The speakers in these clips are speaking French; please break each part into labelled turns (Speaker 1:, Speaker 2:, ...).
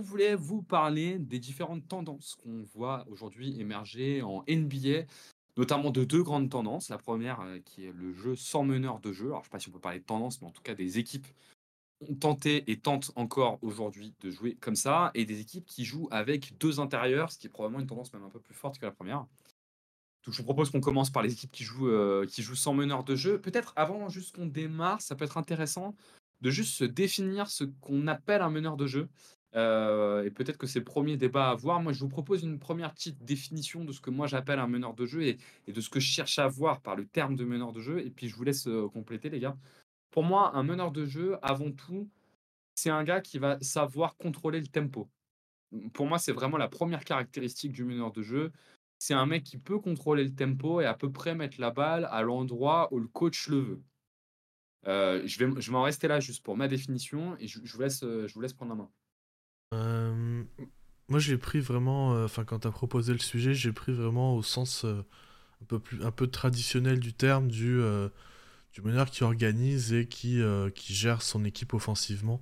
Speaker 1: on voulait vous parler des différentes tendances qu'on voit aujourd'hui émerger en NBA, notamment de deux grandes tendances. La première, euh, qui est le jeu sans meneur de jeu. Alors, je ne sais pas si on peut parler de tendance, mais en tout cas, des équipes ont tenté et tentent encore aujourd'hui de jouer comme ça, et des équipes qui jouent avec deux intérieurs, ce qui est probablement une tendance même un peu plus forte que la première. Donc, je vous propose qu'on commence par les équipes qui jouent, euh, qui jouent sans meneur de jeu. Peut-être avant juste qu'on démarre, ça peut être intéressant de juste se définir ce qu'on appelle un meneur de jeu. Euh, et peut-être que c'est le premier débat à avoir. Moi, je vous propose une première petite définition de ce que moi j'appelle un meneur de jeu et, de ce que je cherche à voir par le terme de meneur de jeu. Et puis, je vous laisse euh, compléter, les gars. Pour moi, un meneur de jeu, avant tout, c'est un gars qui va savoir contrôler le tempo. Pour moi, c'est vraiment la première caractéristique du meneur de jeu. C'est un mec qui peut contrôler le tempo et à peu près mettre la balle à l'endroit où le coach le veut. Euh, je vais, je en rester là juste pour ma définition et je, vous, laisse, je vous laisse prendre la main.
Speaker 2: Euh, moi, j'ai pris vraiment, euh, enfin, quand tu as proposé le sujet, j'ai pris vraiment au sens un peu plus, un peu traditionnel du terme du, du meneur qui organise et qui, qui gère son équipe offensivement.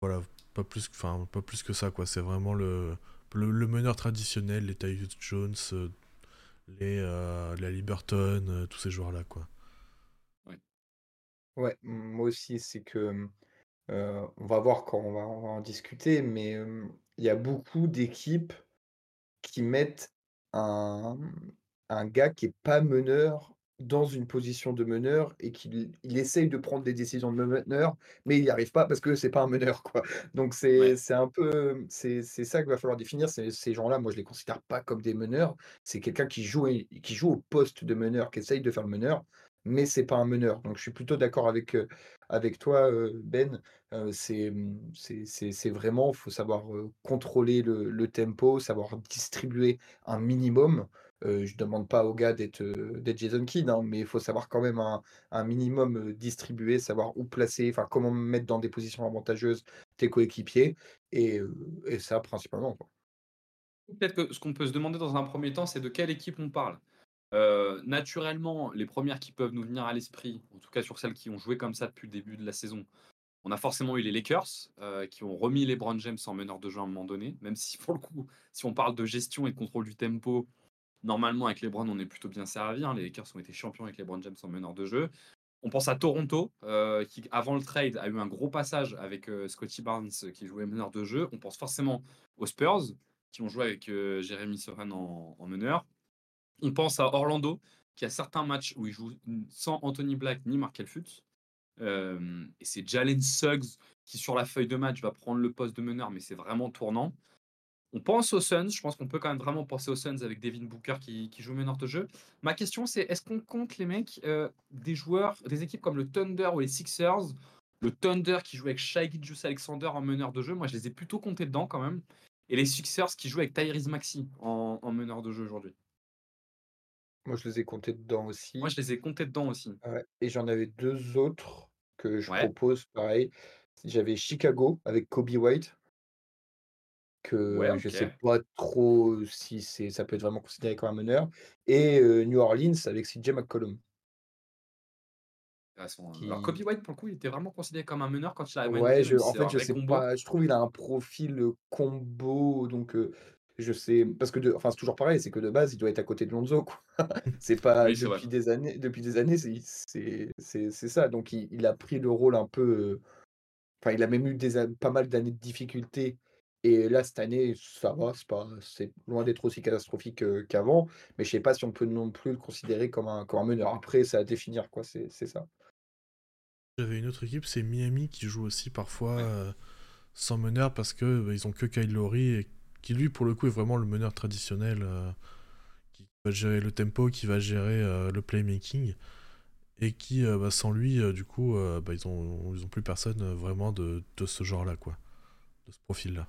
Speaker 2: voilà, pas plus, pas plus que ça, quoi. C'est vraiment le, le, meneur traditionnel, les Tyus Jones, les, la Liberton, tous ces joueurs-là, quoi.
Speaker 3: Ouais, moi aussi, c'est que, on va voir quand on va en discuter, mais, il y a beaucoup d'équipes qui mettent un, un gars qui est pas meneur dans une position de meneur et qu'il il essaye de prendre des décisions de meneur, mais il n'y arrive pas parce que c'est pas un meneur, quoi. Donc c'est c'est un peu, c'est c'est ça qu'il va falloir définir. Ces ces gens-là, moi, je les considère pas comme des meneurs. C'est quelqu'un qui joue qui joue au poste de meneur, qui essaye de faire le meneur, mais c'est pas un meneur. Donc je suis plutôt d'accord avec, avec toi, Ben. c'est, mmh, c'est vraiment, il faut savoir, contrôler le le tempo, savoir distribuer un minimum. je ne demande pas aux gars d'être, d'être Jason Kidd, hein, mais il faut savoir quand même un un minimum, distribuer, savoir où placer, enfin comment mettre dans des positions avantageuses tes coéquipiers et et ça principalement,
Speaker 1: Peut-être que ce qu'on peut se demander dans un premier temps, c'est de quelle équipe on parle? Euh, naturellement, les premières qui peuvent nous venir à l'esprit, en tout cas sur celles qui ont joué comme ça depuis le début de la saison, on a forcément eu les Lakers, euh, qui ont remis les Brown James en meneur de jeu à un moment donné, même si pour le coup, si on parle de gestion et de contrôle du tempo, normalement avec les Browns, on est plutôt bien servi. Hein. Les Lakers ont été champions avec les Brown James en meneur de jeu. On pense à Toronto, euh, qui avant le trade a eu un gros passage avec Scotty Barnes qui jouait meneur de jeu. On pense forcément aux Spurs, qui ont joué avec Jeremy Sohan en, en meneur. On pense à Orlando, qui a certains matchs où il joue sans Anthony Black ni Markel Fultz. Euh, et c'est Jalen Suggs qui, sur la feuille de match, va prendre le poste de meneur, mais c'est vraiment tournant. On pense aux Suns. Je pense qu'on peut quand même vraiment penser aux Suns avec Devin Booker qui, joue meneur de jeu. Ma question, c'est est-ce qu'on compte les mecs euh, des joueurs, des équipes comme le Thunder ou les Sixers? Le Thunder qui joue avec Shai Gilgeous Alexander en meneur de jeu, moi je les ai plutôt comptés dedans quand même. Et les Sixers qui jouent avec Tyrese Maxi en meneur de jeu aujourd'hui.
Speaker 3: Moi, je les ai comptés dedans aussi.
Speaker 1: Moi, je les ai comptés dedans aussi.
Speaker 3: et j'en avais deux autres que je propose, pareil. J'avais Chicago avec Kobe White, que je sais pas trop si c'est ça peut être vraiment considéré comme un meneur, et New Orleans avec CJ McCollum.
Speaker 1: Alors Kobe White, pour le coup, il était vraiment considéré comme un meneur quand il a
Speaker 3: Ouais, je en fait, je sais pas, je trouve qu'il a un profil, combo, donc je sais, parce que de, enfin, c'est toujours pareil, c'est que de base, il doit être à côté de Lonzo, quoi. c'est pas depuis des années, depuis des années, c'est c'est ça. Donc il, a pris le rôle un peu, enfin, il a même eu des, pas mal d'années de difficultés. Et là, cette année, ça va, c'est pas, c'est loin d'être aussi catastrophique qu'avant. Mais je sais pas si on peut non plus le considérer comme un, comme un meneur. Après, c'est à définir, quoi. C'est ça.
Speaker 2: J'avais une autre équipe, c'est Miami qui joue aussi parfois sans meneur parce que bah, ils ont que Kyle Lowry et qui lui pour le coup est vraiment le meneur traditionnel euh, qui va gérer le tempo, qui va gérer euh, le playmaking et qui euh, bah, sans lui du coup bah, ils ont ils ont plus personne vraiment de, de ce genre là quoi, de ce profil là.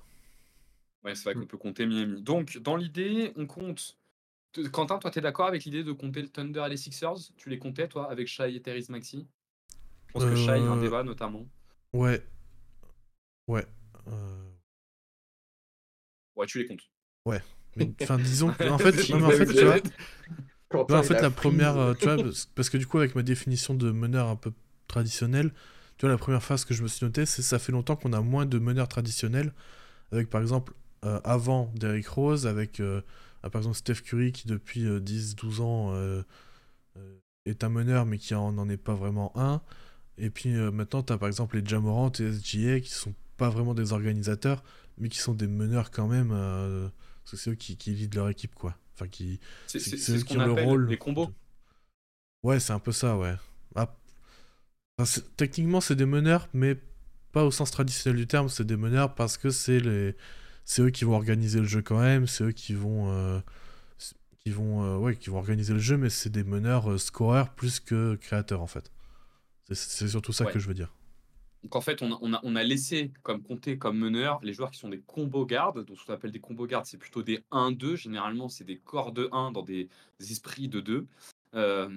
Speaker 1: Ouais, c'est vrai qu'on peut compter Miami. Donc dans l'idée, on compte Quentin, toi, tu es d'accord avec l'idée de compter le Thunder et les Sixers? Tu les comptais, toi, avec Shai et Terry Maxi Je pense que Shai, un débat, notamment.
Speaker 2: Ouais. Ouais.
Speaker 1: Ouais, tu les comptes.
Speaker 2: Ouais. Mais enfin, disons que, en fait, en fait, tu vois, en fait, la première, euh, tu vois, parce que du coup, avec ma définition de meneur un peu traditionnel, tu vois, la première phrase que je me suis noté, c'est ça fait longtemps qu'on a moins de meneurs traditionnels avec par exemple avant Derrick Rose, avec par exemple Steph Curry qui depuis 10-12 ans est un meneur mais qui n'en est pas vraiment un. Et puis maintenant, tu as par exemple les Jamorant et SGA qui sont pas vraiment des organisateurs, mais qui sont des meneurs quand même. parce que c'est eux qui, qui leur équipe, quoi. Enfin, qui.
Speaker 1: C'est ce qu'on appelle le rôle les combos.
Speaker 2: Ouais, c'est un peu ça, ouais. Ah, techniquement, c'est des meneurs, mais pas au sens traditionnel du terme. C'est des meneurs parce que c'est les, c'est eux qui vont organiser le jeu quand même. C'est eux qui vont, euh, qui vont, euh, ouais, qui vont organiser le jeu, mais c'est des meneurs euh, scoreurs plus que créateurs en fait. C'est surtout ça que je veux dire.
Speaker 1: Donc en fait, on a, laissé comme compter comme meneurs les joueurs qui sont des combo gardes. Donc ce qu'on appelle des combo gardes, c'est plutôt des 1-2. Généralement, c'est des corps de 1 dans des, esprits de 2.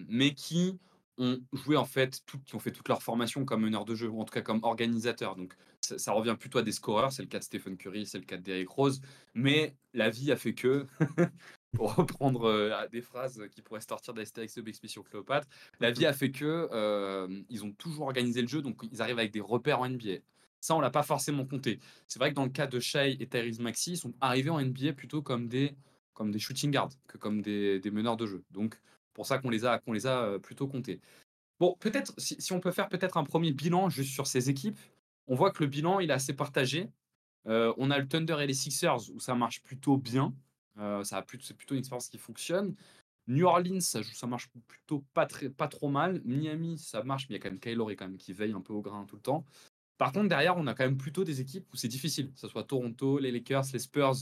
Speaker 1: mais qui ont joué en fait, qui ont fait toute leur formation comme meneur de jeu, ou en tout cas comme organisateur. Donc ça, revient plutôt à des scoreurs, c'est le cas de Stephen Curry, c'est le cas de Derrick Rose, mais la vie a fait que, pour reprendre des phrases qui pourraient sortir d'Astérix et Expédition Cléopâtre, la vie a fait que ils ont toujours organisé le jeu, donc ils arrivent avec des repères en NBA. Ça, on l'a pas forcément compté. C'est vrai que dans le cas de Shai et Tyrese Maxi, ils sont arrivés en NBA plutôt comme des, comme des shooting guards que comme des, des meneurs de jeu. Donc, pour ça qu'on les a, qu'on les a plutôt comptés. Bon, peut-être, si, si, on peut faire peut-être un premier bilan juste sur ces équipes, on voit que le bilan, il est assez partagé. on a le Thunder et les Sixers où ça marche plutôt bien. Euh, ça c'est plutôt une expérience qui fonctionne. New Orleans, ça, marche plutôt pas, très, pas trop mal. Miami, ça marche, mais il y a quand même Kylori quand même qui veille un peu au grain tout le temps. Par contre, derrière, on a quand même plutôt des équipes où c'est difficile. Que ce soit Toronto, les Lakers, les Spurs,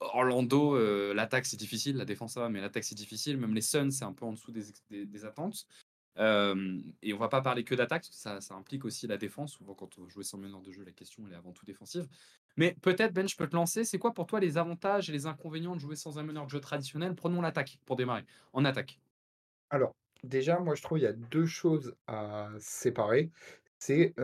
Speaker 1: Orlando, euh, l'attaque c'est difficile, la défense ça va, mais l'attaque c'est difficile. Même les Suns, c'est un peu en dessous des, attentes. Et on va pas parler que d'attaque, ça, implique aussi la défense. Souvent, quand on joue sans meneur de jeu, la question elle est avant tout défensive. Mais peut-être, Ben, je peux te lancer. C'est quoi pour toi les avantages et les inconvénients de jouer sans un meneur de jeu traditionnel? Prenons l'attaque pour démarrer. En attaque.
Speaker 3: Alors, déjà, moi, je trouve qu'il y a deux choses à séparer. C'est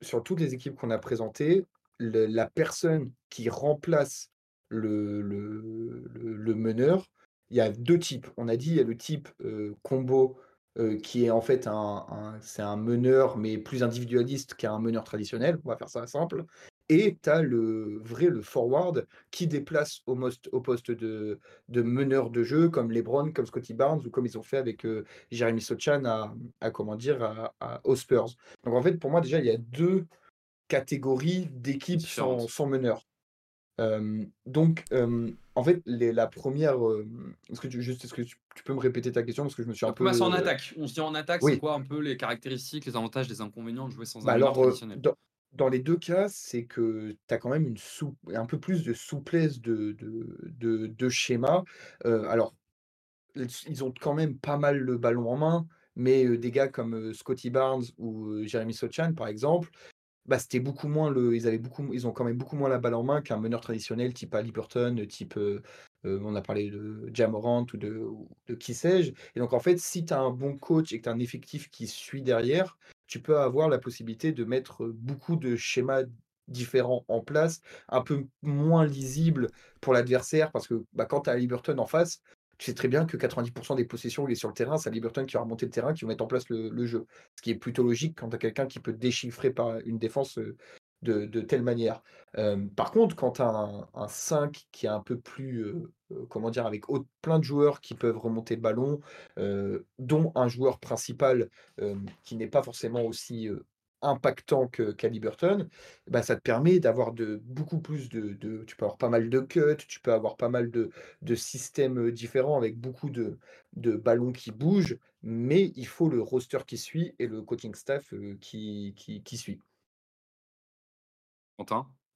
Speaker 3: sur toutes les équipes qu'on a présentées, la personne qui remplace le, le, meneur, il y a deux types. On a dit, il y a le type combo qui est en fait un, c'est un meneur, mais plus individualiste qu'un meneur traditionnel. On va faire ça simple. Et tu as le vrai, le forward, qui déplace au, au poste de, de, meneur de jeu, comme LeBron, comme Scotty Barnes, ou comme ils ont fait avec Jeremy Sochan à, à, comment dire, à, aux Spurs. Donc en fait, pour moi, déjà, il y a deux catégories d'équipes sans, sans, meneur. donc, en fait, les, la première. est-ce que tu, juste, est-ce que tu, peux me répéter ta question? Parce que je me suis un, peu.
Speaker 1: en attaque. On se dit en attaque, c'est quoi un peu les caractéristiques, les avantages, les inconvénients de jouer sans bah un alors, traditionnel?
Speaker 3: dans les deux cas, c'est que tu as quand même une un peu plus de souplesse de de de schéma. alors, ils ont quand même pas mal le ballon en main, mais des gars comme, Scotty Barnes ou, Jeremy Sochan, par exemple, bah, beaucoup moins ils ont quand même beaucoup moins la balle en main qu'un meneur traditionnel type Haliburton, type, on a parlé de Jamorant ou de qui sais-je. Et donc en fait, si tu as un bon coach et que tu as un effectif qui suit derrière, tu peux avoir la possibilité de mettre beaucoup de schémas différents en place, un peu moins lisibles pour l'adversaire, parce que bah, quand tu as Liberton en face, tu sais très bien que 90% des possessions il est sur le terrain, c'est Liberton qui va remonter le terrain, qui va mettre en place le, jeu. Ce qui est plutôt logique quand tu as quelqu'un qui peut déchiffrer par une défense de, telle manière. par contre, quand tu as un, 5 qui est un peu plus, comment dire, avec plein de joueurs qui peuvent remonter le ballon, dont un joueur principal qui n'est pas forcément aussi impactant que Caliburton, bah, ça te permet d'avoir de beaucoup plus de, Tu peux avoir pas mal de cuts, tu peux avoir pas mal de, de systèmes différents avec beaucoup de, de ballons qui bougent, mais il faut le roster qui suit et le coaching staff qui, qui, qui suit.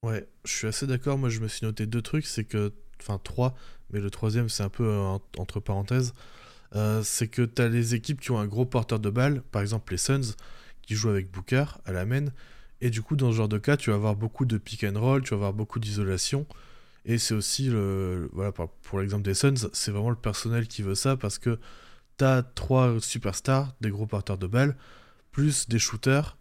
Speaker 2: Ouais, je suis assez d'accord. Moi, je me suis noté deux trucs. C'est que, enfin, trois, mais le troisième, c'est un peu euh, entre parenthèses. Euh, c'est que tu as les équipes qui ont un gros porteur de balle, par exemple les Suns, qui jouent avec Booker à la main. Et du coup, dans ce genre de cas, tu vas avoir beaucoup de pick and roll, tu vas avoir beaucoup d'isolation. Et c'est aussi, le, voilà, pour l'exemple des Suns, c'est vraiment le personnel qui veut ça parce que tu as trois superstars, des gros porteurs de balle, plus des shooters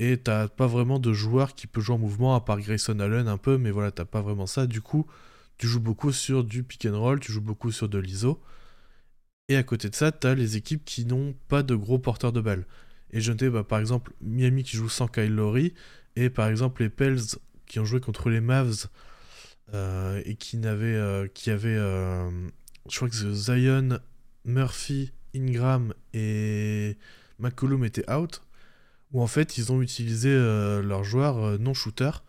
Speaker 2: et t'as pas vraiment de joueur qui peut jouer en mouvement à part Grayson Allen un peu, mais voilà, t'as pas vraiment ça. Du coup, tu joues beaucoup sur du pick and roll, tu joues beaucoup sur de l'ISO. Et à côté de ça, t'as les équipes qui n'ont pas de gros porteurs de balles. Et je notais bah, par exemple Miami qui joue sans Kyle Lowry, et par exemple les Pels qui ont joué contre les Mavs et qui n'avaient, qui avaient, je crois que Zion, Murphy, Ingram et McCollum étaient out, où en fait ils ont utilisé leurs joueurs non shooters,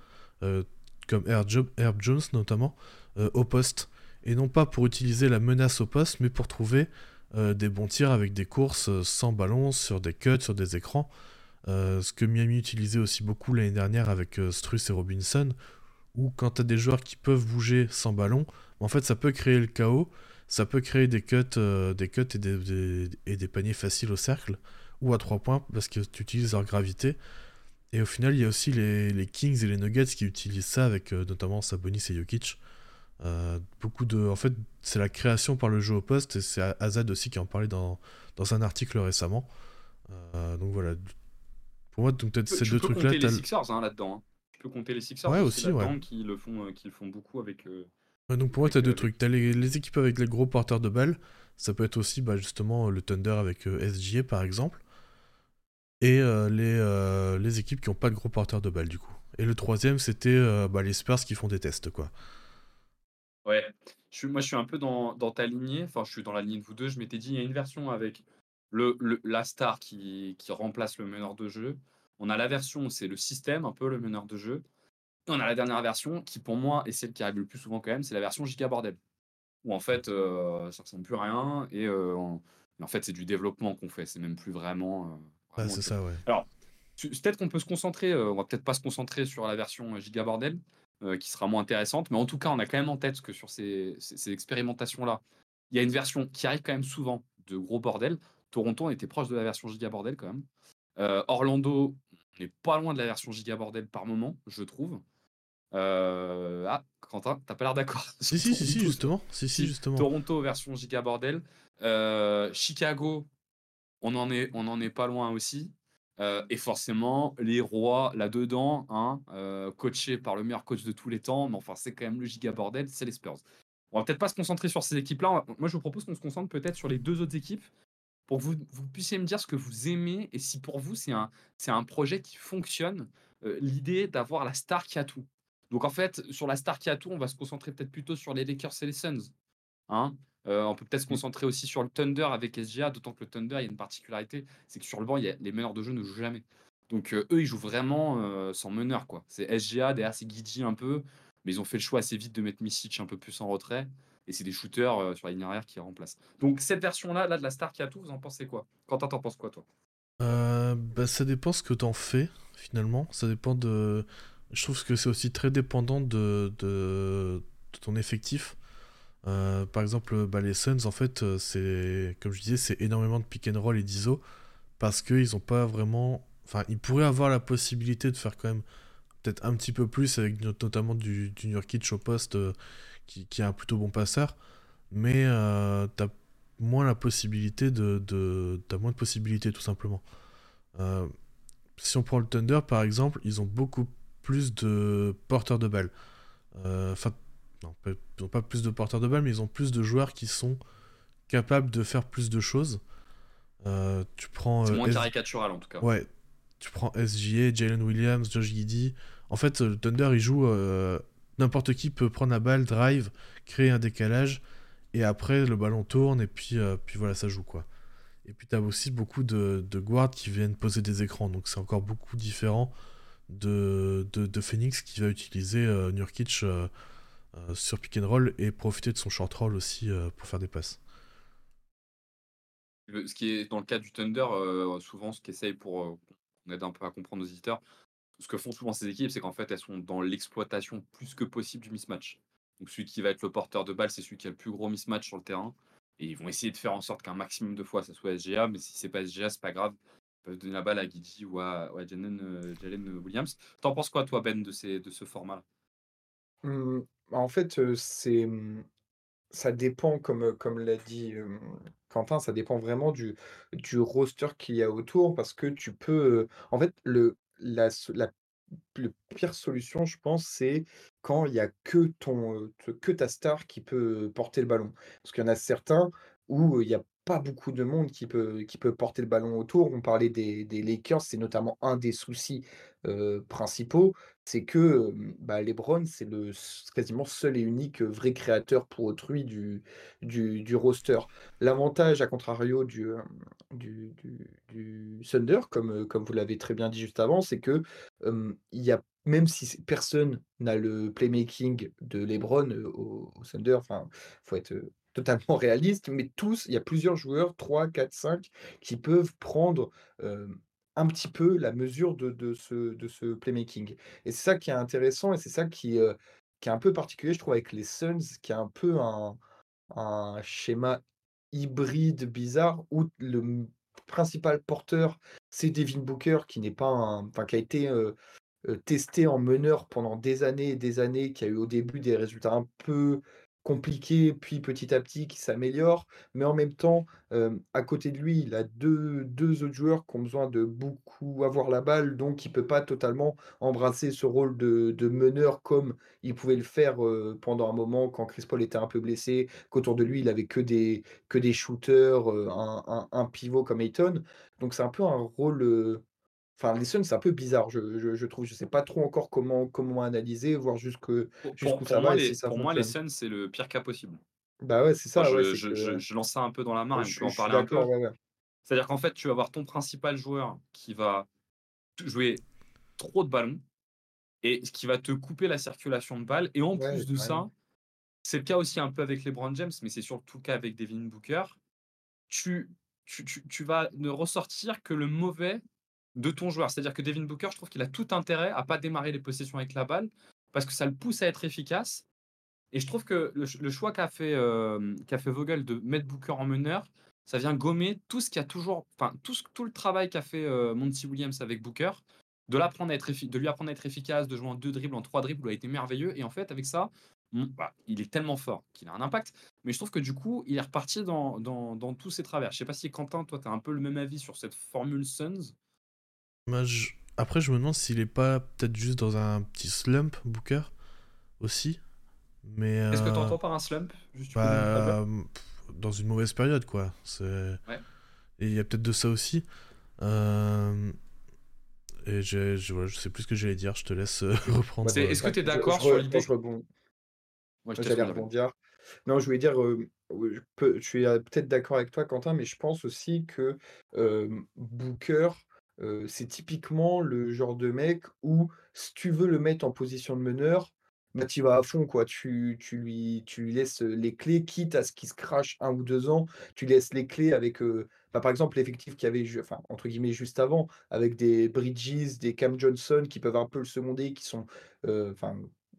Speaker 2: comme Herb, Jones notamment, au poste. Et non pas pour utiliser la menace au poste, mais pour trouver des bons tirs avec des courses sans ballon, sur des cuts, sur des écrans. ce que Miami utilisait aussi beaucoup l'année dernière avec Struss et Robinson, où quand tu as des joueurs qui peuvent bouger sans ballon, en fait ça peut créer le chaos, ça peut créer des cuts, euh, des cuts et des, paniers faciles au cercle ou à trois points parce que tu utilises leur gravité. Et au final, il y a aussi les, Kings et les Nuggets qui utilisent ça avec euh, notamment Sabonis et Jokic. Euh, beaucoup de, en fait, c'est la création par le jeu au poste et c'est Azad aussi qui en parlait dans, dans un article récemment. donc voilà. Pour moi, donc peut-être ces deux trucs-là.
Speaker 1: Tu peux compter les Sixers hein, là-dedans. Hein. Tu peux compter les Sixers
Speaker 2: ouais, aussi,
Speaker 1: ouais. qui le font, qui le font beaucoup avec
Speaker 2: donc pour moi, tu as deux trucs. Tu as les, équipes avec les gros porteurs de balles. Ça peut être aussi bah, justement le Thunder avec euh, SGA par exemple. Et euh, les, euh, les, équipes qui n'ont pas de gros porteurs de balles du coup. Et le troisième, c'était bah, les Spurs qui font des tests quoi.
Speaker 1: Ouais, je moi je suis un peu dans, dans, ta lignée. Enfin, je suis dans la ligne de vous deux. Je m'étais dit, il y a une version avec le, la star qui, qui remplace le meneur de jeu. On a la version où c'est le système, un peu le meneur de jeu on a la dernière version qui, pour moi, est celle qui arrive le plus souvent quand même, c'est la version Giga Bordel. Où en fait, euh, ça ressemble plus à rien et euh, en, fait, c'est du développement qu'on fait. C'est même plus vraiment.
Speaker 2: Euh, c'est ça, ouais.
Speaker 1: Alors, peut-être qu'on peut se concentrer, on va peut-être pas se concentrer sur la version Giga Bordel, qui sera moins intéressante, mais en tout cas, on a quand même en tête que sur ces, expérimentations-là, il y a une version qui arrive quand même souvent de gros bordel. Toronto, on était proche de la version Giga Bordel quand même. Orlando, on n'est pas loin de la version Giga Bordel par moment, je trouve. Euh, ah, Quentin, t'as pas l'air d'accord.
Speaker 2: Si, si, si, justement. Si, si, justement.
Speaker 1: Toronto version giga bordel. Euh, Chicago, on en, est, on en est pas loin aussi. Euh, et forcément, les rois là-dedans, hein, coachés par le meilleur coach de tous les temps, mais enfin, c'est quand même le giga bordel, c'est les Spurs. On va peut-être pas se concentrer sur ces équipes-là. Moi, je vous propose qu'on se concentre peut-être sur les deux autres équipes pour que vous, vous, puissiez me dire ce que vous aimez et si pour vous, c'est un, projet qui fonctionne. L'idée d'avoir la star qui a tout. Donc en fait, sur la star qui a tout, on va se concentrer peut-être plutôt sur les Lakers et les Suns. Hein euh, on peut peut-être se mmh. concentrer aussi sur le Thunder avec SGA, d'autant que le Thunder, il y a une particularité, c'est que sur le banc, il y a, les meneurs de jeu ne jouent jamais. Donc euh, eux, ils jouent vraiment euh, sans meneur. quoi. C'est SGA, derrière c'est Guidi un peu, mais ils ont fait le choix assez vite de mettre Misic un peu plus en retrait. Et c'est des shooters sur la ligne arrière qui remplacent. Donc cette version-là, là, de la star qui a tout, vous en pensez quoi? Quentin, t'en penses quoi toi?
Speaker 2: Bah, Ça dépend ce que t'en fais, finalement. Ça dépend de je trouve que c'est aussi très dépendant de, de, ton effectif. Euh, par exemple, bah, les Suns, en fait, euh, c'est comme je disais, c'est énormément de pick and roll et d'ISO parce qu'ils n'ont pas vraiment. Enfin, ils pourraient avoir la possibilité de faire quand même peut-être un petit peu plus avec notamment du, du Nurkic au poste euh, qui, est un plutôt bon passeur, mais euh, moins la possibilité de, t'as moins de possibilités tout simplement. si on prend le Thunder par exemple, ils ont beaucoup plus de porteurs de balles. Enfin, non, ils n'ont pas plus de porteurs de balles, mais ils ont plus de joueurs qui sont capables de faire plus de choses. Euh, tu prends.
Speaker 1: C'est moins euh, caricatural en tout cas.
Speaker 2: Ouais. Tu prends SGA, Jalen Williams, Josh Giddy. En fait, le Thunder, il joue. N'importe qui peut prendre la balle, drive, créer un décalage, et après le ballon tourne, et puis, puis voilà, ça joue quoi. Et puis tu as aussi beaucoup de, de guards qui viennent poser des écrans, donc c'est encore beaucoup différent de, de, Phoenix qui va utiliser euh, Nurkic euh, euh, sur pick and roll et profiter de son short roll aussi pour faire des passes.
Speaker 1: ce qui est dans le cas du Thunder, souvent ce qu'essaye pour on aide un peu à comprendre nos éditeurs, ce que font souvent ces équipes, c'est qu'en fait elles sont dans l'exploitation plus que possible du mismatch. Donc celui qui va être le porteur de balle, c'est celui qui a le plus gros mismatch sur le terrain. Et ils vont essayer de faire en sorte qu'un maximum de fois ça soit SGA, mais si c'est pas SGA, c'est pas grave peuvent donner la balle à Guidi ou à, Jalen, euh, Jalen, Williams. T'en penses quoi, toi, Ben, de, ces, de ce format-là?
Speaker 3: Mmh, En fait, c'est mmh, ça dépend, comme, l'a dit Quentin, ça dépend vraiment du, roster qu'il y a autour parce que tu peux. en fait, le, la, pire solution, je pense, c'est quand il n'y a que, ta star qui peut porter le ballon. Parce qu'il y en a certains où il n'y a pas beaucoup de monde qui peut porter le ballon autour. On parlait des Lakers, c'est notamment un des soucis, heu, principaux, c'est que, bah, LeBron, c'est le quasiment seul et unique, vrai créateur pour autrui du du du roster. L'avantage à contrario du, du Thunder, comme, comme vous l'avez très bien dit juste avant, c'est que, il y a même si personne n'a le playmaking de LeBron, au au Thunder, enfin, faut être, totalement réaliste, mais tous il y a plusieurs joueurs, 3-4-5 qui peuvent prendre, un petit peu la mesure de de ce de ce playmaking. Et c'est ça qui est intéressant et c'est ça qui, heu, qui est un peu particulier, je trouve, avec les Suns, qui est un peu un un schéma hybride bizarre où le principal porteur, c'est Devin Booker qui n'est pas un enfin qui a été, heu heu, testé en meneur pendant des années et des années, qui a eu au début des résultats un peu compliqués, puis petit à petit qui s'améliorent. Mais en même temps, à côté de lui, il a deux 2 autres joueurs qui ont besoin de beaucoup avoir la balle, donc il peut pas totalement embrasser ce rôle de de meneur comme il pouvait le faire, pendant un moment quand Chris Paul était un peu blessé, qu'autour de lui, il avait que des que des shooters, un un un pivot comme Ayton. Donc c'est un peu un rôle, Enfin, les Suns, c'est un peu bizarre, je je je trouve. Je sais pas trop encore comment comment analyser, voir jusqu'où ça va et si
Speaker 1: les
Speaker 3: ça
Speaker 1: pour moi les. Suns, c'est le pire cas possible.
Speaker 3: Bah, ouais, c'est ça, ouais,
Speaker 1: je
Speaker 3: que,
Speaker 1: lance ça un peu dans la main et on
Speaker 3: je
Speaker 1: peut
Speaker 3: suis
Speaker 1: en parler un peu.
Speaker 3: d'accord, ouais, ouais.
Speaker 1: C'est-à-dire qu'en fait, tu vas avoir ton principal joueur qui va jouer trop de ballons et ce qui va te couper la circulation de balles et en plus de ça, c'est le cas aussi un peu avec LeBron James, mais c'est surtout le cas avec Devin Booker. Tu tu tu tu vas ne ressortir que le mauvais de ton joueur. C'est-à-dire que Devin Booker, je trouve qu'il a tout intérêt à pas démarrer les possessions avec la balle parce que ça le pousse à être efficace et je trouve que le ch le choix qu'a fait, qu'a fait Vogel de mettre Booker en meneur, ça vient gommer tout ce qui a toujours enfin, tout tout le travail qu'a fait, heu, Monty Williams avec Booker, de à être de lui apprendre à être efficace, de jouer en 2 dribbles, en 3 dribbles, il a été merveilleux et en fait, avec ça, bah, il est tellement fort qu'il a un impact, mais je trouve que du coup, il est reparti dans dans dans tous ses travers. Je sais pas si Quentin, toi, tu as un peu le même avis sur cette formule Suns?
Speaker 2: Moi, je- Après, je me demande s'il est pas peut-être juste dans un petit slump, Booker, aussi. Mais
Speaker 1: Qu'est-ce que tu
Speaker 2: euh,
Speaker 1: entends par un slump? Juste,
Speaker 2: bah, pff, dans une mauvaise période, quoi. C'est...
Speaker 1: Ouais.
Speaker 2: Et il y a peut-être de ça aussi. Euh, Et je, voilà, je sais plus ce que j'allais dire, je te laisse euh, reprendre.
Speaker 1: Est-ce que
Speaker 2: euh,
Speaker 1: tu es
Speaker 3: Je
Speaker 1: d'accord
Speaker 3: je
Speaker 1: sur l'idée?
Speaker 3: je rebond
Speaker 1: Ouais, je
Speaker 3: j'allais
Speaker 1: rebondir.
Speaker 3: Non, je voulais dire, oui, je peux je suis, peut-être d'accord avec toi, Quentin, mais je pense aussi que, Booker, c'est typiquement le genre de mec où si tu veux le mettre en position de meneur, bah, tu vas à fond, quoi. Tu lui tu lui laisses, les clés, quitte à ce qu'il se crache un ou 2 ans, tu laisses les clés avec, bah, par exemple, l'effectif qu'il y avait enfin, entre guillemets, «juste avant», avec des Bridges, des Cam Johnson qui peuvent un peu le seconder, qui sont,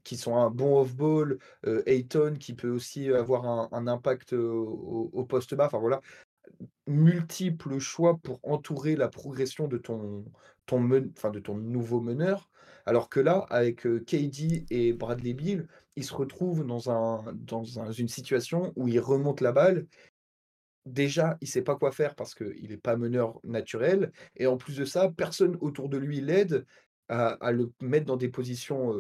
Speaker 3: qui un bon off-ball, heu, Ayton qui peut aussi avoir un impact, au au poste bas, enfin voilà multiples choix pour entourer la progression de ton nouveau meneur. Alors que là, avec, KD et Bradley Beal, ils se retrouvent dans un dans un une situation où ils remontent la balle Déjà, il sait pas quoi faire parce qu'il est pas meneur naturel et en plus de ça, personne autour de lui l'aide à le mettre dans des positions,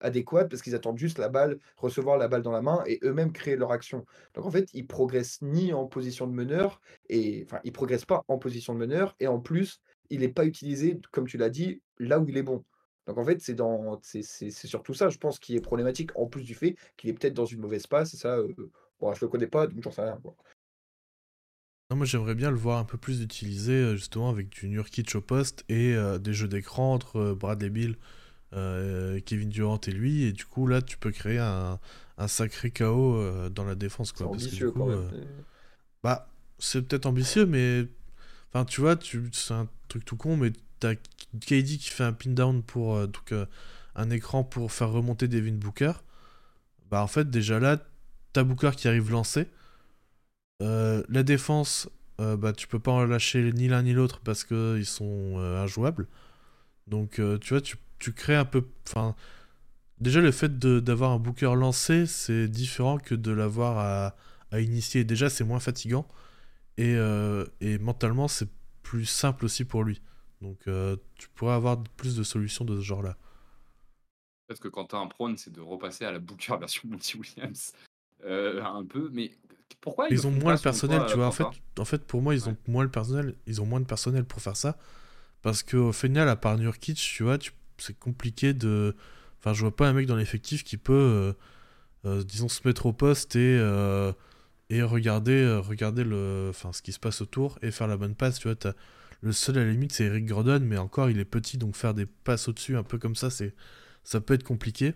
Speaker 3: adéquates parce qu'ils attendent juste la balle, recevoir la balle dans la main et eux-mêmes créer leur action. Donc en fait, ils progressent ni en position de meneur et enfin, ils progressent pas en position de meneur et en plus, il est pas utilisé, comme tu l'as dit, là où il est bon. Donc en fait, c'est dans surtout ça, je pense, qui est problématique, en plus du fait qu'il est peut-être dans une mauvaise passe et ça, heu, bon, je le connais pas, donc j'en sais rien.
Speaker 2: Non, moi j'aimerais bien le voir un peu plus utilisé euh, justement avec du Nurkic au poste et euh, des jeux d'écran entre euh, Bradley euh, Kevin Durant et lui. Et du coup là tu peux créer un, un sacré chaos dans la défense
Speaker 3: C'est
Speaker 2: quoi. Parce que du
Speaker 3: ambitieux quand
Speaker 2: coup,
Speaker 3: même.
Speaker 2: bah c'est peut-être ambitieux mais enfin tu vois, tu... c'est un truc tout con mais t'as KD qui fait un pin down pour donc, un écran pour faire remonter Devin Booker. Bah en fait déjà là t'as Booker qui arrive lancé. Euh, la défense, euh, bah, tu peux pas en lâcher ni l'un ni l'autre parce que ils sont euh, injouables. Donc, tu vois, tu, crées un peu. Enfin, déjà, le fait d'avoir un booker lancé, c'est différent que de l'avoir à, initier. Déjà, c'est moins fatigant. Et, mentalement, c'est plus simple aussi pour lui. Donc, tu pourrais avoir plus de solutions de ce genre-là.
Speaker 1: Peut-être que quand tu as un prône, c'est de repasser à la Booker version Monty Williams, un peu, mais pourquoi
Speaker 2: ils, ont moins le personnel, tu vois. En fait, en fait, pour moi, ils ont moins le personnel. Ils ont moins de personnel pour faire ça. Parce qu'au final, à part Nurkic, tu vois, c'est compliqué de. Enfin, je vois pas un mec dans l'effectif qui peut, euh, euh, disons, se mettre au poste et, euh, et regarder, regarder le, enfin, ce qui se passe autour et faire la bonne passe. Tu vois, le seul à la limite, c'est Eric Gordon, mais encore, il est petit, donc faire des passes au-dessus, un peu comme ça, c'est, ça peut être compliqué.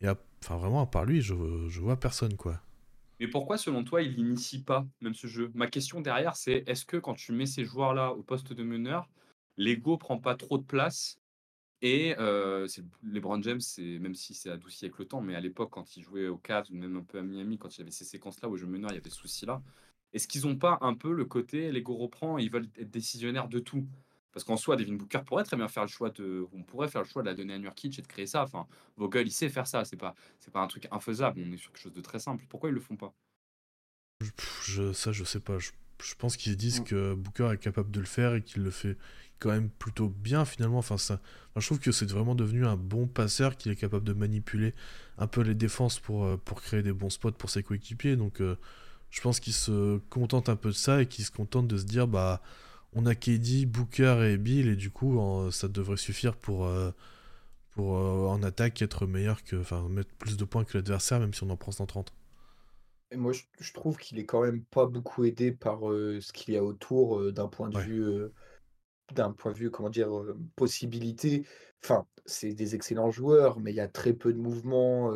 Speaker 2: Et enfin, vraiment, à part lui, je, je vois personne, quoi.
Speaker 1: Mais pourquoi, selon toi, il n'initie pas même ce jeu? Ma question derrière, c'est est-ce que quand tu mets ces joueurs-là au poste de meneur, l'ego prend pas trop de place et euh, LeBron James, même si c'est adouci avec le temps, mais à l'époque, quand il jouait au Cavs même un peu à Miami, quand il y avait ces séquences-là où je meneur, il y avait ce souci-là. Est-ce qu'ils n'ont pas un peu le côté l'ego reprend ils veulent être décisionnaires de tout? Parce qu'en soi, Devin Booker pourrait très bien faire le choix de. On pourrait faire le choix de la donner à Nurkic et de créer ça. Enfin, Vogel, il sait faire ça. C'est pas, c'est pas un truc infaisable. On est sur quelque chose de très simple. Pourquoi ils le font pas?
Speaker 2: Je, Ça, je sais pas. Je, pense qu'ils disent mm. que Booker est capable de le faire et qu'il le fait quand même plutôt bien finalement. Enfin, ça, je trouve que c'est vraiment devenu un bon passeur qu'il est capable de manipuler un peu les défenses pour, euh, pour créer des bons spots pour ses coéquipiers. Donc, euh, je pense qu'il se contente un peu de ça et qu'il se contente de se dire bah on a KD, Booker et Bill et du coup ça devrait suffire pour, euh, pour en attaque être meilleur que enfin mettre plus de points que l'adversaire même si on en prend 130.
Speaker 3: Et moi je, trouve qu'il est quand même pas beaucoup aidé par ce qu'il y a autour d'un point de vue d'un point de vue, comment dire, possibilité. Enfin, c'est des excellents joueurs, mais il y a très peu de mouvements.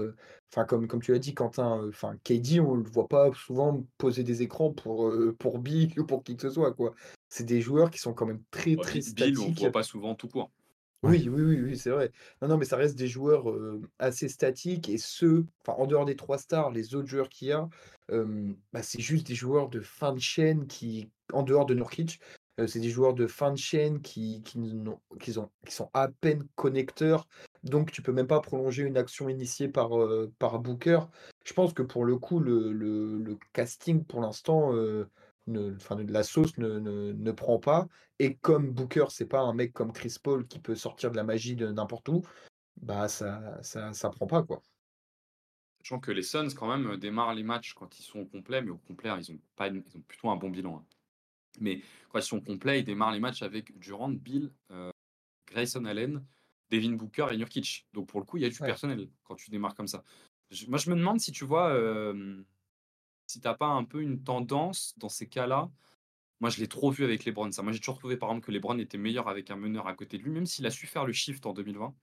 Speaker 3: Enfin, comme, comme tu l'as dit, Quentin, enfin, KD, on ne le voit pas souvent poser des écrans pour, pour Bill ou pour qui que ce soit, quoi. C'est des joueurs qui sont quand même très, très statiques.
Speaker 1: on ne voit pas souvent tout court.
Speaker 3: Oui, oui, oui, oui, c'est vrai. Non, non, mais ça reste des joueurs assez statiques et ceux, enfin, en dehors des trois stars, les autres joueurs qu'il y a, bah, c'est juste des joueurs de fin de chaîne qui, en dehors de Nurkic, c'est des joueurs de fin de chaîne qui, qui, qui, qui sont à peine connecteurs. Donc, tu peux même pas prolonger une action initiée par, par Booker. Je pense que pour le coup, le, le, casting, pour l'instant, enfin, la sauce ne, ne, ne, prend pas. Et comme Booker, c'est pas un mec comme Chris Paul qui peut sortir de la magie de n'importe où, bah ça, ça, ça prend pas, quoi.
Speaker 1: Sachant que les Suns, quand même, démarrent les matchs quand ils sont au complet, mais au complet, ils ont, pas ils ont plutôt un bon bilan. Hein. Mais quand ils sont complets, ils démarrent les matchs avec Durant, Bill, euh, Grayson Allen, Devin Booker et Nurkic. Donc pour le coup, il y a du personnel quand tu démarres comme ça. moi, je me demande si tu vois, euh, si tu n'as pas un peu une tendance dans ces cas-là. Moi, je l'ai trop vu avec LeBron. Ça. Moi, j'ai toujours trouvé, par exemple, que LeBron était meilleur avec un meneur à côté de lui, même s'il a su faire le shift en 2020.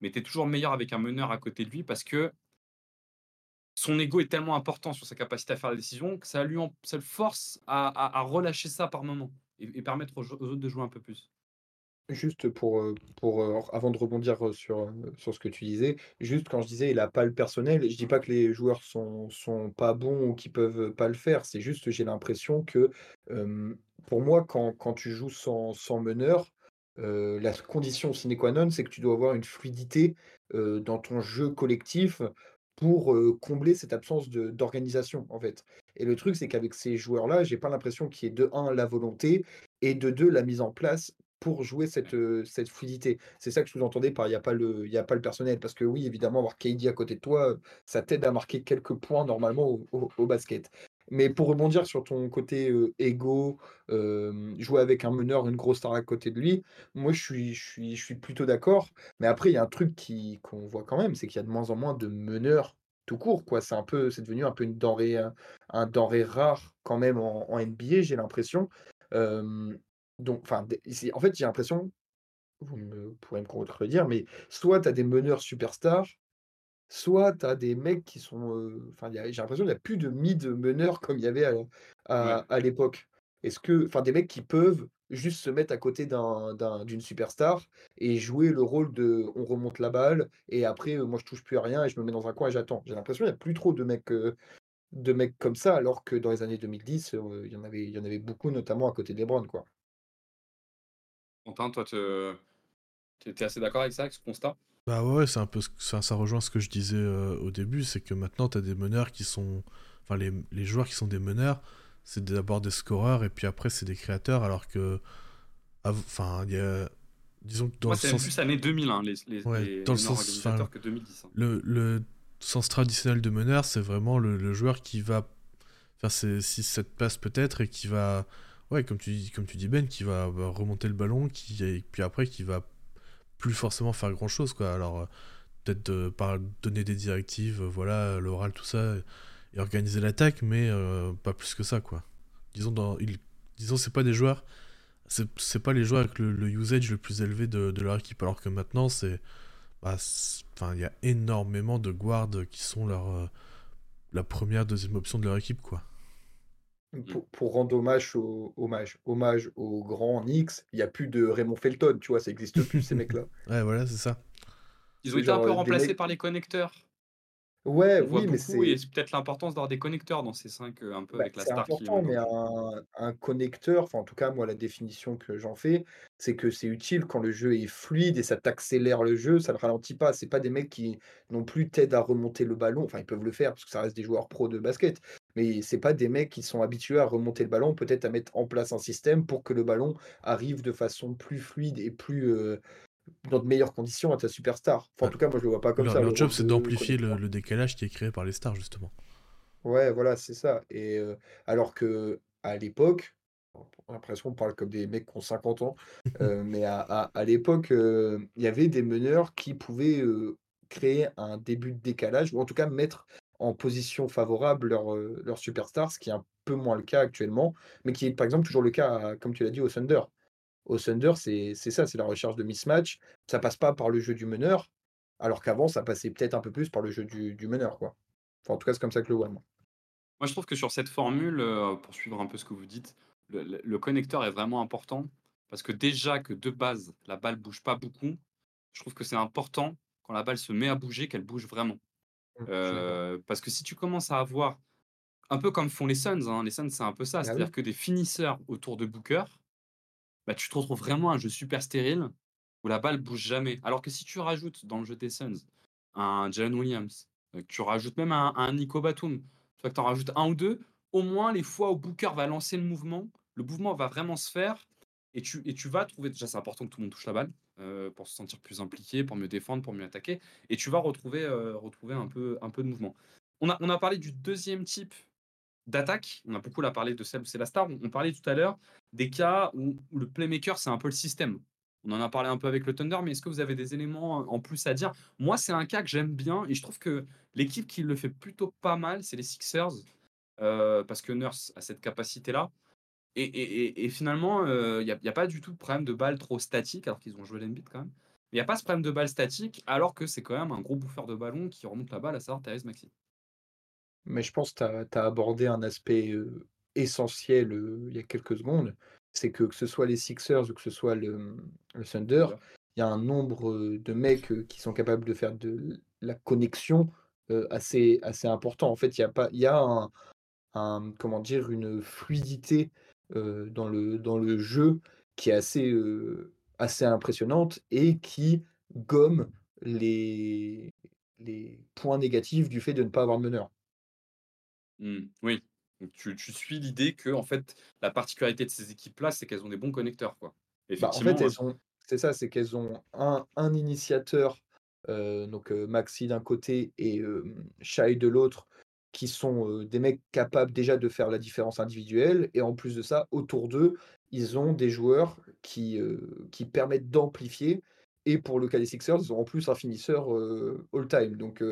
Speaker 1: Mais tu es toujours meilleur avec un meneur à côté de lui parce que son ego est tellement important sur sa capacité à faire la décision que ça, lui ça le force à, relâcher ça par moment et, permettre aux, autres de jouer un peu plus.
Speaker 3: Juste pour, pour avant de rebondir sur, sur ce que tu disais, juste quand je disais il a pas le personnel, je dis pas que les joueurs sont, sont pas bons ou qu'ils peuvent pas le faire, c'est juste j'ai l'impression que pour moi, quand, quand tu joues sans, sans meneur, la condition sine qua non, c'est que tu dois avoir une fluidité dans ton jeu collectif pour combler cette absence d'organisation, en fait. Et le truc, c'est qu'avec ces joueurs-là, j'ai pas l'impression qu'il y ait de un la volonté et de deux la mise en place pour jouer cette, cette fluidité. C'est ça que je vous entendais par il n'y a, pas le, y a pas le personnel. Parce que oui, évidemment, avoir KD à côté de toi, ça t'aide à marquer quelques points normalement au basket. Mais pour rebondir sur ton côté égo, jouer avec un meneur, une grosse star à côté de lui, moi je suis, je suis, je suis plutôt d'accord. Mais après, il y a un truc qui, qu'on voit quand même, c'est qu'il y a de moins en moins de meneurs tout court. Quoi. C'est, peu, c'est devenu un peu une denrée, un, denrée rare quand même en, NBA, j'ai l'impression. en fait, j'ai l'impression, vous pourrez me contredire, mais soit tu as des meneurs superstars, Soit tu as des mecs qui sont, enfin, j'ai l'impression qu'il n'y a plus de mid-meneurs comme il y avait à l'époque. Est-ce que enfin, des mecs qui peuvent juste se mettre à côté d'un d'une superstar et jouer le rôle de: «On remonte la balle et après, moi je touche plus à rien et je me mets dans un coin et j'attends». J'ai l'impression qu'il n'y a plus trop de mecs, de mecs comme ça alors que dans les années 2010, il y en avait il y en avait beaucoup notamment à côté des LeBron, quoi.
Speaker 1: Quentin, toi, tu es assez d'accord avec ça, avec ce constat?
Speaker 2: Bah ouais, c'est un peu ça, ça rejoint ce que je disais euh, au début, c'est que maintenant tu as des meneurs qui sont enfin les, les joueurs qui sont des meneurs, c'est d'abord des scoreurs et puis après c'est des créateurs alors que enfin il y a disons que
Speaker 1: dans Moi, le sens plus année 2000 hein, les, les, dans le sens que 2010. Hein.
Speaker 2: Le, le sens traditionnel de meneur, c'est vraiment le, le, joueur qui va faire ses 6-7 passes peut-être et qui va, ouais, comme tu, dis, comme tu dis Ben, qui va, remonter le ballon, qui, et puis après qui va plus forcément faire grand chose quoi. Alors euh, peut-être par donner des directives, euh, voilà, l'oral, tout ça, et organiser l'attaque, mais euh, pas plus que ça quoi. Disons, dans, disons c'est pas des joueurs, c'est pas les joueurs avec le, usage le plus élevé de, de leur équipe, alors que maintenant c'est bah, enfin, il y a énormément de guards qui sont la première, deuxième option de leur équipe, quoi.
Speaker 3: Mmh. Pour, rendre hommage au, hommage, hommage au grand Nix, il n'y a plus de Raymond Felton, tu vois, ça n'existe plus ces mecs-là.
Speaker 2: Ouais, voilà, c'est ça.
Speaker 1: Ils ont été un peu remplacés par les connecteurs.
Speaker 3: Ouais, oui, mais c'est
Speaker 1: peut-être l'importance d'avoir des connecteurs dans ces 5, un peu
Speaker 3: bah,
Speaker 1: avec la
Speaker 3: c'est
Speaker 1: star
Speaker 3: important, mais un, connecteur, enfin en tout cas moi la définition que j'en fais, c'est que c'est utile quand le jeu est fluide et ça t'accélère le jeu, ça ne le ralentit pas. C'est pas des mecs qui non plus t'aident à remonter le ballon, enfin ils peuvent le faire parce que ça reste des joueurs pro de basket, mais c'est pas des mecs qui sont habitués à remonter le ballon, peut-être à mettre en place un système pour que le ballon arrive de façon plus fluide et plus dans de meilleures conditions à ta superstar. Enfin, en tout cas, moi, je le vois pas comme ça.
Speaker 2: Leur job, c'est d'amplifier le, décalage qui est créé par les stars, justement.
Speaker 3: Ouais, voilà, c'est ça. Et euh, alors que à l'époque, on a l'impression qu'on parle comme des mecs qui ont 50 ans, euh, mais à, à, l'époque, euh, il y avait des meneurs qui pouvaient créer un début de décalage, ou en tout cas mettre en position favorable leur, leur superstar, ce qui est un peu moins le cas actuellement, mais qui est par exemple toujours le cas, comme tu l'as dit, au Thunder au Thunder, c'est ça, c'est la recherche de mismatch. Ça passe pas par le jeu du meneur, alors qu'avant, ça passait peut-être un peu plus par le jeu du, meneur. Quoi. en tout cas, c'est comme ça que le vois. Moi.
Speaker 1: moi, je trouve que sur cette formule, euh, pour suivre un peu ce que vous dites, le, connecteur est vraiment important parce que déjà que de base, la balle bouge pas beaucoup, je trouve que c'est important quand la balle se met à bouger, qu'elle bouge vraiment. Mmh, euh, parce que si tu commences à avoir, un peu comme font les Suns, hein, les Suns c'est un peu ça, bah c'est-à-dire que des finisseurs autour de Booker, bah, tu te retrouves vraiment un jeu super stérile où la balle bouge jamais. Alors que si tu rajoutes dans le jeu des Suns un Jalen Williams, euh, que tu rajoutes même un, Nico Batum, tu que tu en rajoutes un ou deux, au moins les fois où Booker va lancer le mouvement, le mouvement va vraiment se faire et tu, vas trouver, déjà c'est important que tout le monde touche la balle euh, pour se sentir plus impliqué, pour mieux défendre, pour mieux attaquer, et tu vas retrouver, euh, retrouver un, peu, un peu de mouvement. On a parlé du deuxième type d'attaque. On a beaucoup parlé de celle où c'est la star. On, parlait tout à l'heure des cas où, le playmaker, c'est un peu le système. On en a parlé un peu avec le Thunder, mais est-ce que vous avez des éléments en plus à dire? Moi, c'est un cas que j'aime bien et je trouve que l'équipe qui le fait plutôt pas mal, c'est les Sixers, euh, parce que Nurse a cette capacité-là. Et, finalement, il euh, n'y a, pas du tout de problème de balle trop statique, alors qu'ils ont joué l'NBIT quand même. Il n'y a pas ce problème de balle statique, alors que c'est quand même un gros bouffeur de ballon qui remonte la balle, à savoir Thérèse Maxi.
Speaker 3: Mais je pense que tu as, abordé un aspect essentiel il y a quelques secondes. C'est que que ce soit les Sixers ou que ce soit le, le Thunder, il y a un nombre de mecs qui sont capables de faire de la connexion assez, assez important. En fait, il y a, pas, il y a un, comment dire, une fluidité dans, le, dans le jeu qui est assez, assez impressionnante et qui gomme les, les points négatifs du fait de ne pas avoir de meneur.
Speaker 1: Mmh, oui, tu tu suis l'idée que, en fait, la particularité de ces équipes-là, c'est qu'elles ont des bons connecteurs, quoi.
Speaker 3: Bah, en fait, elles ont c'est ça, c'est qu'elles ont un un initiateur, donc Maxi d'un côté et Shai de l'autre, qui sont, des mecs capables déjà de faire la différence individuelle et en plus de ça, autour d'eux, ils ont des joueurs qui, qui permettent d'amplifier et pour le cas des Sixers, ils ont en plus un finisseur, all time donc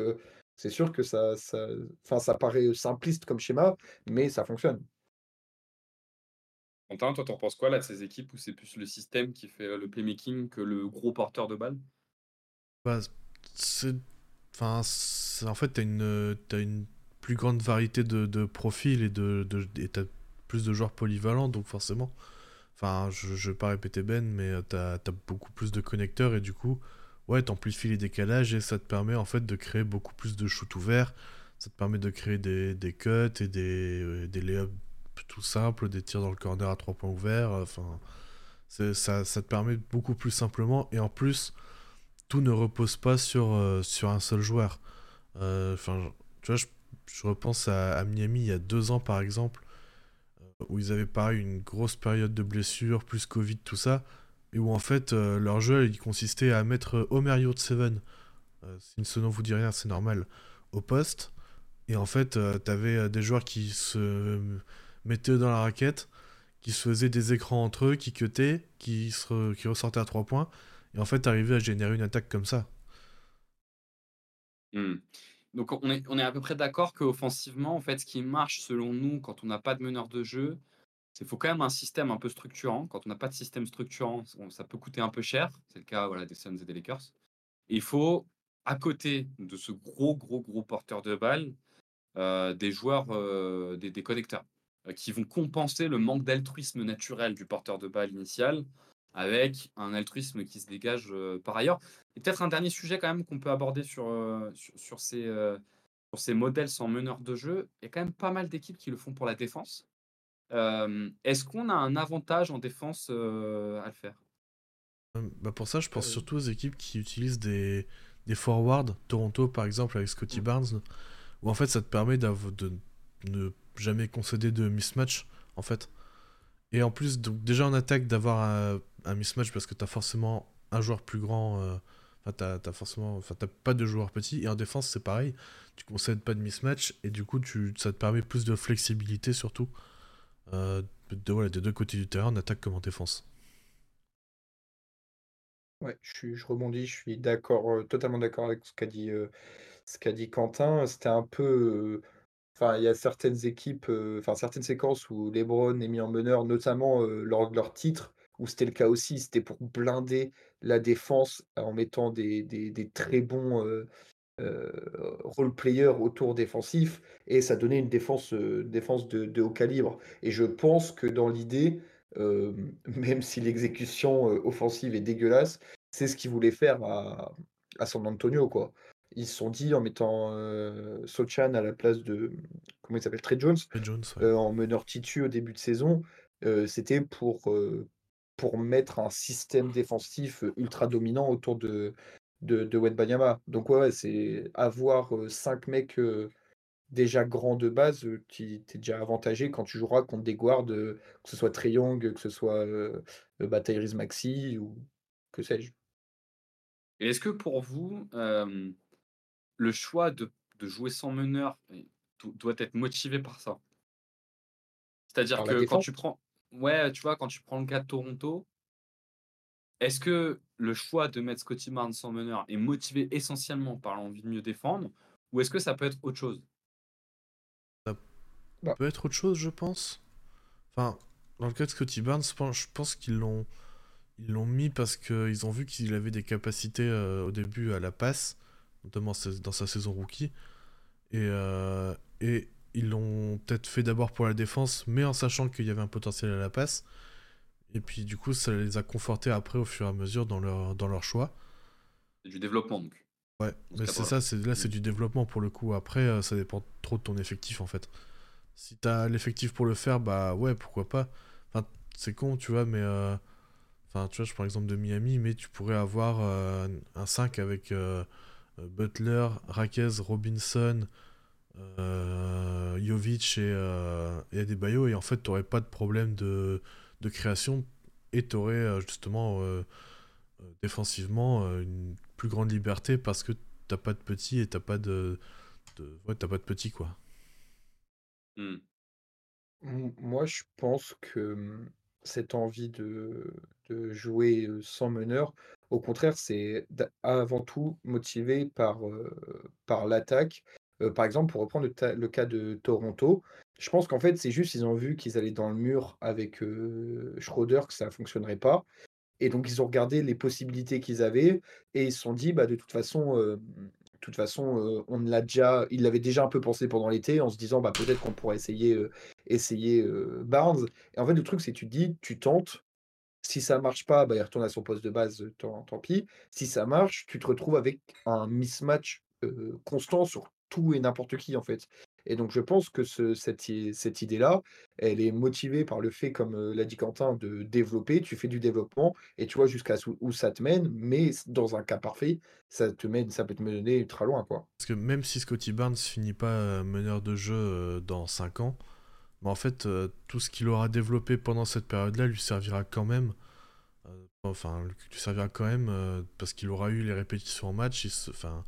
Speaker 3: c'est sûr que ça, ça, enfin, ça paraît simpliste comme schéma, mais ça fonctionne.
Speaker 1: Quentin, toi, t'en penses quoi là de ces équipes où c'est plus le système qui fait le playmaking que le gros porteur de balle
Speaker 2: bah, Enfin, en fait, t'as une, as une plus grande variété de, de profils et de, de t'as plus de joueurs polyvalents, donc forcément. Enfin, je ne vais pas répéter Ben, mais t'as as beaucoup plus de connecteurs et du coup, ouais, t'amplifies les décalages et ça te permet en fait de créer beaucoup plus de shoots ouverts. Ça te permet de créer des, des cuts et des, euh, des layups tout simples, des tirs dans le corner à trois points ouverts. Enfin, ça, ça te permet beaucoup plus simplement. Et en plus, tout ne repose pas sur, euh, sur un seul joueur. Euh, enfin, tu vois, je, je repense à, à, Miami il y a deux ans par exemple, où ils avaient pareil une grosse période de blessures, plus Covid, tout ça et où en fait euh, leur jeu consistait à mettre de Seven, euh, si ce nom vous dit rien, c'est normal, au poste, Et en fait, tu avais des joueurs qui se mettaient dans la raquette, qui se faisaient des écrans entre eux, qui cutaient, qui, ressortaient à 3 points. Et en fait, arriver à générer une attaque comme ça.
Speaker 1: Mmh. Donc on est, on est à peu près d'accord qu'offensivement, en fait, ce qui marche selon nous quand on n'a pas de meneur de jeu, qu'il faut quand même un système un peu structurant. Quand on n'a pas de système structurant, ça peut coûter un peu cher. C'est le cas des Suns et des Lakers. il faut, à côté de ce gros, gros, gros porteur de balles, euh, des joueurs, euh, des, des, connecteurs, euh, qui vont compenser le manque d'altruisme naturel du porteur de balle initial avec un altruisme qui se dégage par ailleurs. Et peut-être un dernier sujet quand même qu'on peut aborder sur, sur, ces, sur ces modèles sans meneur de jeu. Il y a quand même pas mal d'équipes qui le font pour la défense. Est-ce qu'on a un avantage en défense à le faire?
Speaker 2: Bah Pour ça, je pense surtout aux équipes qui utilisent des, des forwards. Toronto, par exemple, avec Scotty mmh. Barnes, où en fait, ça te permet de ne jamais concéder de mismatch, en fait. Et en plus, donc, déjà en attaque, d'avoir un, un mismatch parce que tu as forcément un joueur plus grand. Euh, enfin, t'as, forcément, enfin, t'as pas de joueurs petits. Et en défense, c'est pareil. Tu concèdes pas de mismatch et du coup, tu, ça te permet plus de flexibilité surtout euh, de, voilà, des deux côtés du terrain, en attaque comme en défense.
Speaker 3: Ouais, je, je rebondis, je suis d'accord, euh, totalement d'accord avec ce qu'a dit, qu'a dit Quentin. C'était un peu, enfin, il y a certaines équipes, enfin certaines séquences où LeBron est mis en meneur, notamment lors de leur titre, où c'était le cas aussi, c'était pour blinder la défense en mettant des, des, très bons role-players autour défensifs et ça donnait une défense, défense de, haut calibre. Et je pense que dans l'idée, même si l'exécution offensive est dégueulasse, c'est ce qu'ils voulaient faire à, à San Antonio. Quoi. Ils se sont dit en mettant Sochan à la place de comment il s'appelle Trey Jones, en meneur titu au début de saison, c'était pour pour mettre un système défensif ultra dominant autour de, de, de Banyama. Donc ouais, c'est avoir cinq mecs déjà grands de base, qui t'es déjà avantagé quand tu joueras contre des guards, que ce soit Trey Young, que ce soit euh, Maxi ou que sais-je.
Speaker 1: Et est-ce que pour vous, le choix de, de, jouer sans meneur doit être motivé par ça? C'est-à-dire que quand tu prends ouais, tu vois, quand tu prends le cas de Toronto, est-ce que le choix de mettre Scotty Barnes sans meneur est motivé essentiellement par l'envie de mieux défendre ou est-ce que ça peut être autre chose?
Speaker 2: Ça bah. peut être autre chose, je pense. Enfin, dans le cas de Scotty Barnes, je pense qu'ils l'ont ils l'ont mis parce qu'ils ont vu qu'il avait des capacités euh, au début à la passe, notamment dans sa saison rookie. Et, euh, et ils l'ont peut-être fait d'abord pour la défense, mais en sachant qu'il y avait un potentiel à la passe. Et puis du coup, ça les a confortés après au fur et à mesure dans leur, dans leur choix.
Speaker 1: C'est du développement donc.
Speaker 2: Ouais, mais c'est ça, c'est, là c'est du développement pour le coup. Après, euh, ça dépend trop de ton effectif en fait. Si t'as l'effectif pour le faire, bah ouais, pourquoi pas. Enfin, c'est con, tu vois, mais. Euh, enfin, tu vois, je prends l'exemple de Miami, mais tu pourrais avoir euh, un 5 avec Butler, Raquez, Robinson, Jovic et, et Adebayo, et en fait, tu n'aurais pas de problème de, de création, et tu aurais euh, justement euh, défensivement une plus grande liberté parce que t'as pas de petits et t'as pas de, de ouais, t'as pas de petits quoi.
Speaker 3: Hmm. Moi, je pense que hum, cette envie de, de jouer sans meneur, au contraire, c'est avant tout motivé par, par l'attaque par exemple, pour reprendre le, cas de Toronto, je pense qu'en fait, c'est juste ils ont vu qu'ils allaient dans le mur avec Schroeder, que ça ne fonctionnerait pas. Et donc, ils ont regardé les possibilités qu'ils avaient et ils se sont dit, bah, de toute façon, toute façon on l'a déjà, ils l'avaient déjà un peu pensé pendant l'été en se disant, bah, peut-être qu'on pourrait essayer, essayer Barnes. Et en fait, le truc, c'est que tu te dis, tu tentes. Si ça marche pas, bah, il retourne à son poste de base, tant, tant pis. Si ça marche, tu te retrouves avec un mismatch constant sur tout et n'importe qui en fait. Et donc je pense que ce, cette, idée-là, elle est motivée par le fait, comme l'a dit Quentin, de développer. Tu fais du développement et tu vois jusqu'à où ça te mène, mais dans un cas parfait, ça te mène, ça peut te mener ultra loin. Quoi.
Speaker 2: Parce que même si Scotty Barnes finit pas meneur de jeu dans 5 ans, bah, en fait, tout ce qu'il aura développé pendant cette période-là lui servira quand même. Enfin, lui servira quand même parce qu'il aura eu les répétitions en match. enfin,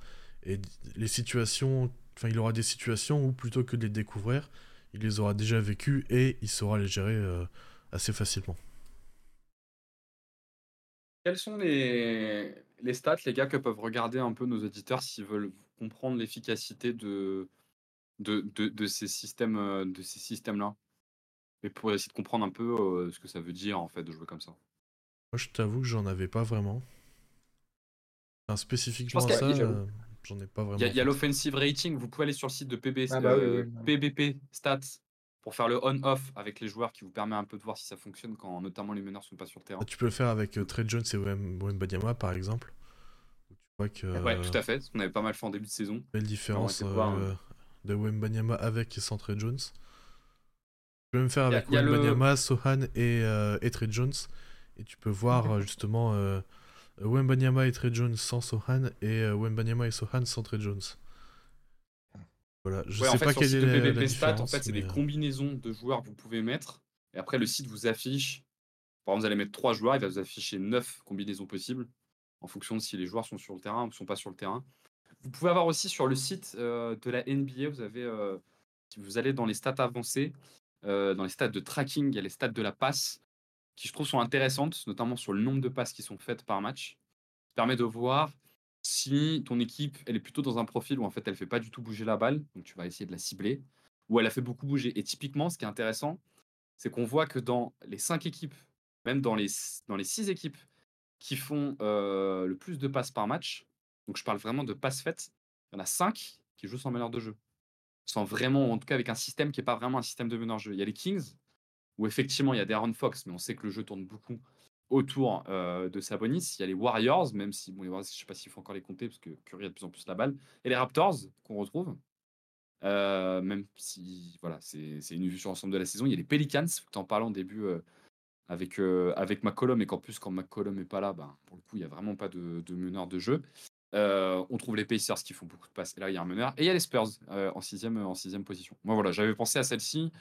Speaker 2: et les situations enfin, il aura des situations où plutôt que de les découvrir, il les aura déjà vécues et il saura les gérer euh, assez facilement.
Speaker 1: Quels sont les, les stats, les gars, que peuvent regarder un peu nos auditeurs s'ils veulent comprendre l'efficacité de, de, de, ces systèmes, euh, de ces systèmes-là? Et pour essayer de comprendre un peu euh, ce que ça veut dire en fait de jouer comme ça.
Speaker 2: Moi, je t'avoue que j'en avais pas vraiment. Enfin, spécifiquement ça, euh, j'en ai pas vraiment.
Speaker 1: Il y a, l'offensive rating. Vous pouvez aller sur le site de PB, ah bah PBP Stats pour faire le on-off avec les joueurs qui vous permet un peu de voir si ça fonctionne quand notamment les meneurs sont pas sur le terrain.
Speaker 2: Tu peux le faire avec euh, Trey Jones et Wembanyama par exemple.
Speaker 1: Tu vois que, ouais, tout à fait. On avait pas mal fait en début de saison.
Speaker 2: Belle différence euh, hein. de Wembanyama avec et sans Trey Jones. Tu peux même faire avec Wembanyama, Sohan et, euh, et Trey Jones. Et tu peux voir euh, justement euh, Wembanyama et Trey Jones sans Sohan et Wembanyama et Sohan sans Trey Jones.
Speaker 1: Voilà, je sais pas quelle est la, en fait, c'est des euh, combinaisons de joueurs que vous pouvez mettre. Et après, le site vous affiche. Par exemple, vous allez mettre trois joueurs, il va vous afficher neuf combinaisons possibles en fonction de si les joueurs sont sur le terrain ou sont pas sur le terrain. Vous pouvez avoir aussi sur le site euh, de la NBA, vous avez, euh, si vous allez dans les stats avancées, dans les stats de tracking, il y a les stats de la passe qui je trouve sont intéressantes, notamment sur le nombre de passes qui sont faites par match. Ça permet de voir si ton équipe, elle est plutôt dans un profil où en fait elle fait pas du tout bouger la balle, donc tu vas essayer de la cibler, ou elle a fait beaucoup bouger. Et typiquement, ce qui est intéressant, c'est qu'on voit que dans les cinq équipes, même dans les, dans les six équipes qui font euh, le plus de passes par match, donc je parle vraiment de passes faites, il y en a cinq qui jouent sans meneur de jeu. Sans vraiment, en tout cas avec un système qui n'est pas vraiment un système de meneur de jeu. Il y a les Kings, où effectivement il y a des Aaron Fox, mais on sait que le jeu tourne beaucoup autour euh, de Sabonis. Il y a les Warriors, même si bon, je ne sais pas s'il faut encore les compter parce que Curry a de plus en plus la balle. Et les Raptors qu'on retrouve. Euh, même si voilà, c'est une vue sur l'ensemble de la saison. Il y a les Pelicans, en parlant au début euh, avec, avec McCollum, et qu'en plus, quand McCollum n'est pas là, ben, pour le coup, il n'y a vraiment pas de, de, meneur de jeu. on trouve les Pacers qui font beaucoup de passes, et là, il y a un meneur. Et il y a les Spurs en, sixième, en sixième position. Moi, voilà, j'avais pensé à celle-ci.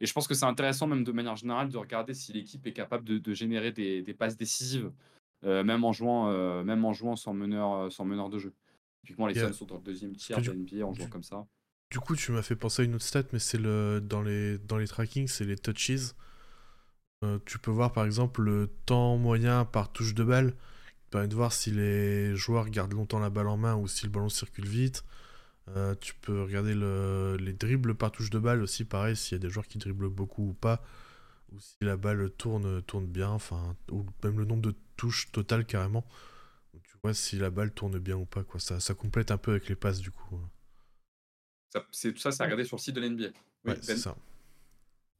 Speaker 1: Et je pense que c'est intéressant, même de manière générale, de regarder si l'équipe est capable de, générer des, passes décisives, euh, même, en jouant, euh, même en jouant sans meneur, euh, sans meneur de jeu. Typiquement, les Suns sont dans le deuxième tiers de NBA en jouant comme ça.
Speaker 2: Du coup, tu m'as fait penser à une autre stat, mais c'est le dans les, dans les trackings, c'est les touches. tu peux voir par exemple le temps moyen par touche de balle, qui permet de voir si les joueurs gardent longtemps la balle en main ou si le ballon circule vite. Euh, tu peux regarder les dribbles par touche de balle aussi, pareil, s'il y a des joueurs qui dribblent beaucoup ou pas, ou si la balle tourne, tourne bien, enfin, ou même le nombre de touches totales carrément. tu vois si la balle tourne bien ou pas, quoi. Ça, ça complète un peu avec les passes du coup.
Speaker 1: Ça, c'est, tout ça, c'est à regarder sur le site de l'NBA.
Speaker 2: ouais, c'est ben. ça.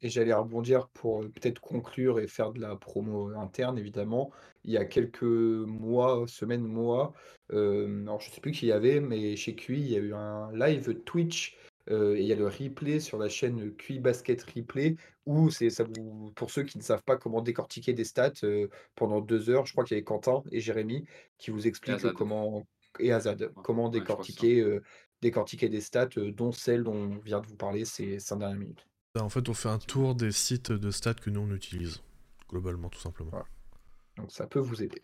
Speaker 3: Et j'allais rebondir pour peut-être conclure et faire de la promo interne, évidemment. Il y a quelques mois, semaines, mois, alors je sais plus qui y avait, mais chez QI, il y a eu un live Twitch et il y a le replay sur la chaîne QI Basket Replay où c'est ça vous, pour ceux qui ne savent pas comment décortiquer des stats pendant deux heures, je crois qu'il y avait Quentin et Jérémy qui vous expliquent comment et Azad, comment décortiquer, décortiquer des stats, dont celle dont on vient de vous parler ces cinq dernières minutes.
Speaker 2: Bah, en fait, on fait un tour des sites de stats que nous on utilise, globalement, tout simplement.
Speaker 3: Donc ça peut vous aider.